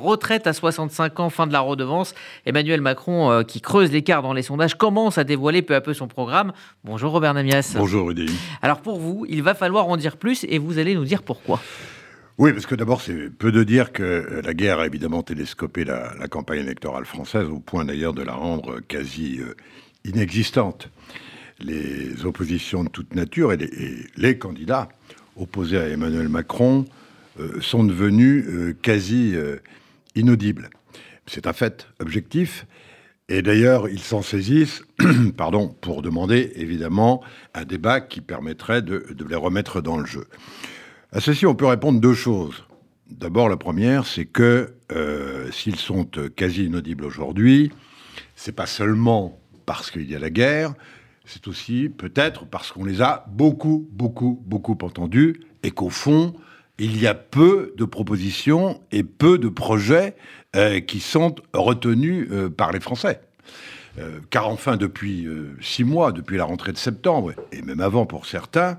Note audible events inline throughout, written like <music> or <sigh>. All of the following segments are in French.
Retraite à 65 ans, fin de la redevance. Emmanuel Macron, euh, qui creuse l'écart dans les sondages, commence à dévoiler peu à peu son programme. Bonjour Robert Namias. Bonjour Rudy. Alors pour vous, il va falloir en dire plus et vous allez nous dire pourquoi. Oui, parce que d'abord, c'est peu de dire que la guerre a évidemment télescopé la, campagne électorale française, au point d'ailleurs de la rendre quasi euh, inexistante. Les oppositions de toute nature et les, candidats opposés à Emmanuel Macron euh, sont devenus quasi inaudible. C'est un fait objectif. Et d'ailleurs, ils s'en saisissent <clears throat> pardon, pour demander évidemment un débat qui permettrait de, les remettre dans le jeu. À ceci, on peut répondre deux choses. D'abord, la première, c'est que euh, s'ils sont quasi inaudibles aujourd'hui, c'est pas seulement parce qu'il y a la guerre, c'est aussi peut-être parce qu'on les a beaucoup, beaucoup, beaucoup entendus et qu'au fond, il y a peu de propositions et peu de projets euh, qui sont retenus euh, par les Français. Euh, car enfin, depuis six mois, depuis la rentrée de septembre, et même avant pour certains,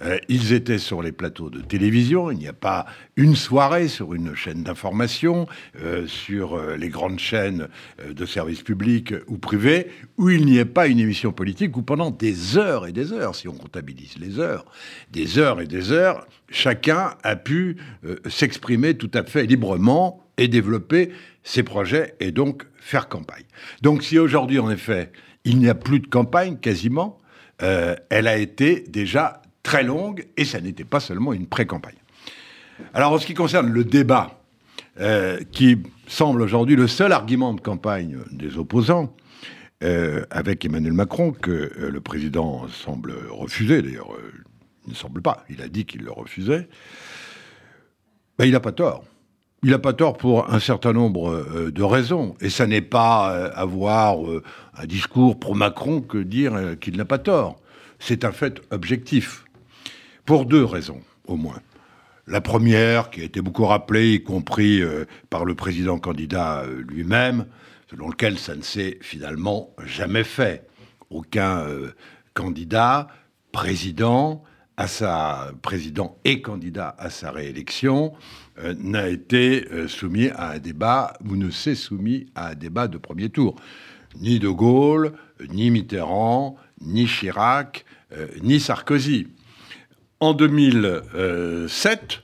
euh, ils étaient sur les plateaux de télévision. Il n'y a pas une soirée sur une chaîne d'information, euh, sur euh, les grandes chaînes de services publics ou privés, où il n'y ait pas une émission politique où pendant des heures et des heures, si on comptabilise les heures, des heures et des heures, chacun a pu s'exprimer tout à fait librement et développer ses projets et donc faire campagne. Donc si aujourd'hui, en effet, il n'y a plus de campagne quasiment, elle a été déjà très longue, et ça n'était pas seulement une pré-campagne. Alors en ce qui concerne le débat, euh, qui semble aujourd'hui le seul argument de campagne des opposants, euh, avec Emmanuel Macron, que euh, le président semble refuser, d'ailleurs, il ne semble pas, il a dit qu'il le refusait, ben, il n'a pas tort. Il n'a pas tort pour un certain nombre de raisons. Et ça n'est pas avoir un discours pro-Macron que dire qu'il n'a pas tort. C'est un fait objectif. Pour deux raisons, au moins. La première, qui a été beaucoup rappelée, y compris euh, par le président candidat euh, lui-même, selon lequel ça ne s'est finalement jamais fait. Aucun euh, candidat, président, à sa président et candidat à sa réélection n'a été soumis à un débat ou ne s'est soumis à un débat de premier tour. Ni De Gaulle, ni Mitterrand, ni Chirac, ni Sarkozy. En 2007,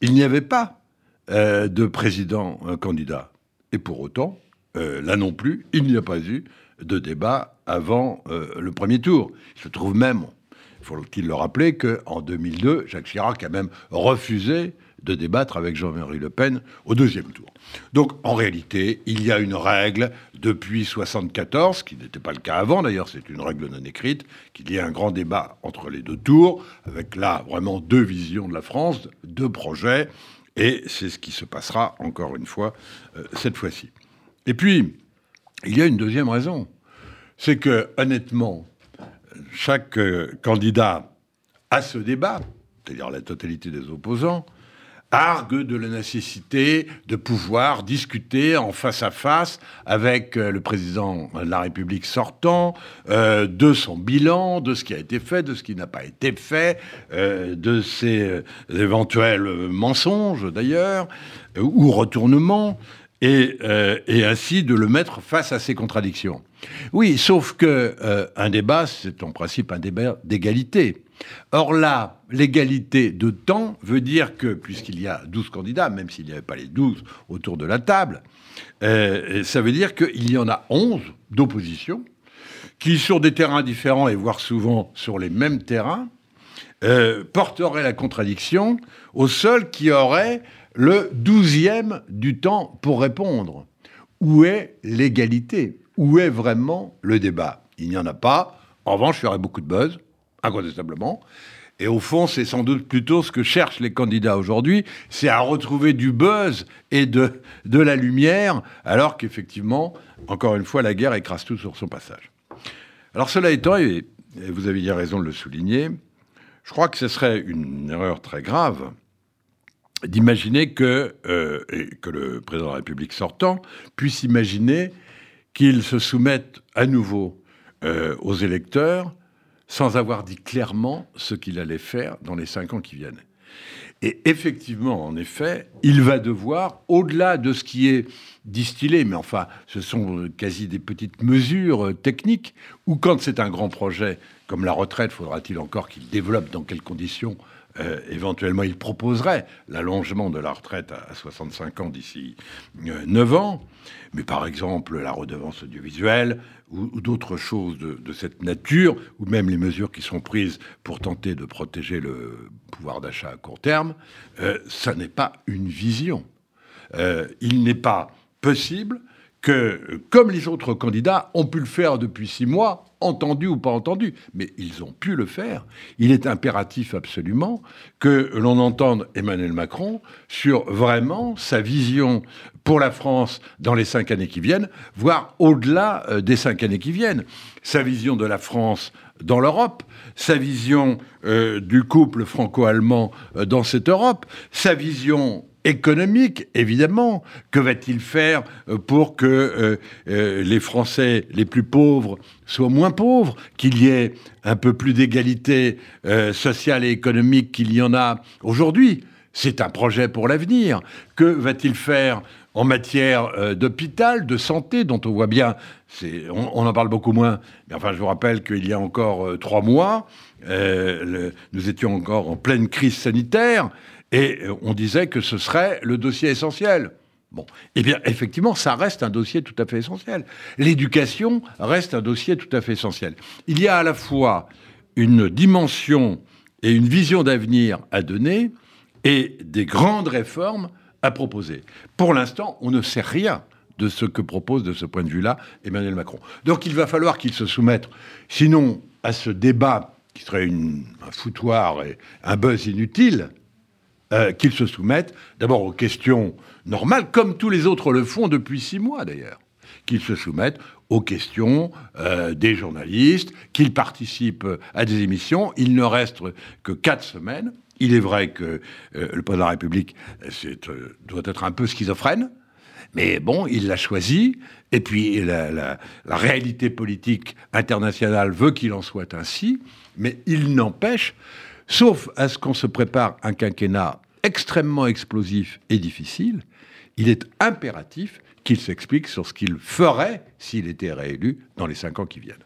il n'y avait pas euh, de président euh, candidat. Et pour autant, euh, là non plus, il n'y a pas eu de débat avant le premier tour. Il se trouve même, faut-il le rappeler, qu'en 2002, Jacques Chirac a même refusé de débattre avec Jean-Marie Le Pen au deuxième tour. Donc en réalité, il y a une règle depuis 1974, qui n'était pas le cas avant d'ailleurs, c'est une règle non écrite, qu'il y ait un grand débat entre les deux tours, avec là vraiment deux visions de la France, deux projets, et c'est ce qui se passera encore une fois euh, cette fois-ci. Et puis, il y a une deuxième raison, c'est que honnêtement, chaque euh, candidat à ce débat, c'est-à-dire la totalité des opposants, argue de la nécessité de pouvoir discuter en face à face avec euh, le président de la République sortant euh, de son bilan, de ce qui a été fait, de ce qui n'a pas été fait, euh, de ses éventuels mensonges d'ailleurs, ou retournements, et, et, ainsi de le mettre face à ses contradictions. Oui, sauf que un débat, c'est en principe un débat d'égalité. Or là, l'égalité de temps veut dire que, puisqu'il y a 12 candidats, même s'il n'y avait pas les 12 autour de la table, euh, ça veut dire qu'il y en a 11 d'opposition, qui, sur des terrains différents, et voire souvent sur les mêmes terrains, euh, porteraient la contradiction au seul qui aurait le douzième du temps pour répondre. Où est l'égalité? Où est vraiment le débat? Il n'y en a pas. En revanche, il y aurait beaucoup de buzz incontestablement. Et au fond, c'est sans doute plutôt ce que cherchent les candidats aujourd'hui, c'est à retrouver du buzz et de, de la lumière, alors qu'effectivement, encore une fois, la guerre écrase tout sur son passage. Alors cela étant, et, vous avez bien raison de le souligner, je crois que ce serait une erreur très grave d'imaginer que, euh, que le président de la République sortant puisse imaginer qu'il se soumette à nouveau euh, aux électeurs sans avoir dit clairement ce qu'il allait faire dans les cinq ans qui viennent. Et effectivement, en effet, il va devoir, au-delà de ce qui est distillé, mais enfin, ce sont quasi des petites mesures techniques, ou quand c'est un grand projet comme la retraite, faudra-t-il encore qu'il développe dans quelles conditions euh, éventuellement il proposerait l'allongement de la retraite à, 65 ans d'ici 9 euh, ans, mais par exemple la redevance audiovisuelle ou, d'autres choses de, cette nature, ou même les mesures qui sont prises pour tenter de protéger le pouvoir d'achat à court terme, euh, ça n'est pas une vision. il n'est pas possible que, comme les autres candidats ont pu le faire depuis six mois, entendu ou pas entendu, mais ils ont pu le faire. Il est impératif absolument que l'on entende Emmanuel Macron sur vraiment sa vision pour la France dans les cinq années qui viennent, voire au-delà euh, des cinq années qui viennent. Sa vision de la France dans l'Europe, sa vision euh, du couple franco-allemand euh, dans cette Europe, sa vision économique, évidemment. Que va-t-il faire euh, pour que euh, euh, les Français les plus pauvres soient moins pauvres, qu'il y ait un peu plus d'égalité sociale et économique qu'il y en a aujourd'hui? C'est un projet pour l'avenir. Que va-t-il faire en matière d'hôpital, de santé, dont on voit bien, on, en parle beaucoup moins, mais enfin je vous rappelle qu'il y a encore trois mois, nous étions encore en pleine crise sanitaire, et euh, on disait que ce serait le dossier essentiel. Bon, eh bien, effectivement, ça reste un dossier tout à fait essentiel. L'éducation reste un dossier tout à fait essentiel. Il y a à la fois une dimension et une vision d'avenir à donner et des grandes réformes à proposer. Pour l'instant, on ne sait rien de ce que propose de ce point de vue-là Emmanuel Macron. Donc il va falloir qu'il se soumette, sinon à ce débat qui serait un foutoir et un buzz inutile, euh, qu'ils se soumettent d'abord aux questions normales, comme tous les autres le font depuis six mois d'ailleurs, qu'ils se soumettent aux questions euh, des journalistes, qu'ils participent à des émissions. Il ne reste que quatre semaines. Il est vrai que euh, le président de la République doit être un peu schizophrène, mais bon, il l'a choisi, et puis la, réalité politique internationale veut qu'il en soit ainsi, mais il n'empêche Sauf à ce qu'on se prépare un quinquennat extrêmement explosif et difficile, il est impératif qu'il s'explique sur ce qu'il ferait s'il était réélu dans les cinq ans qui viennent.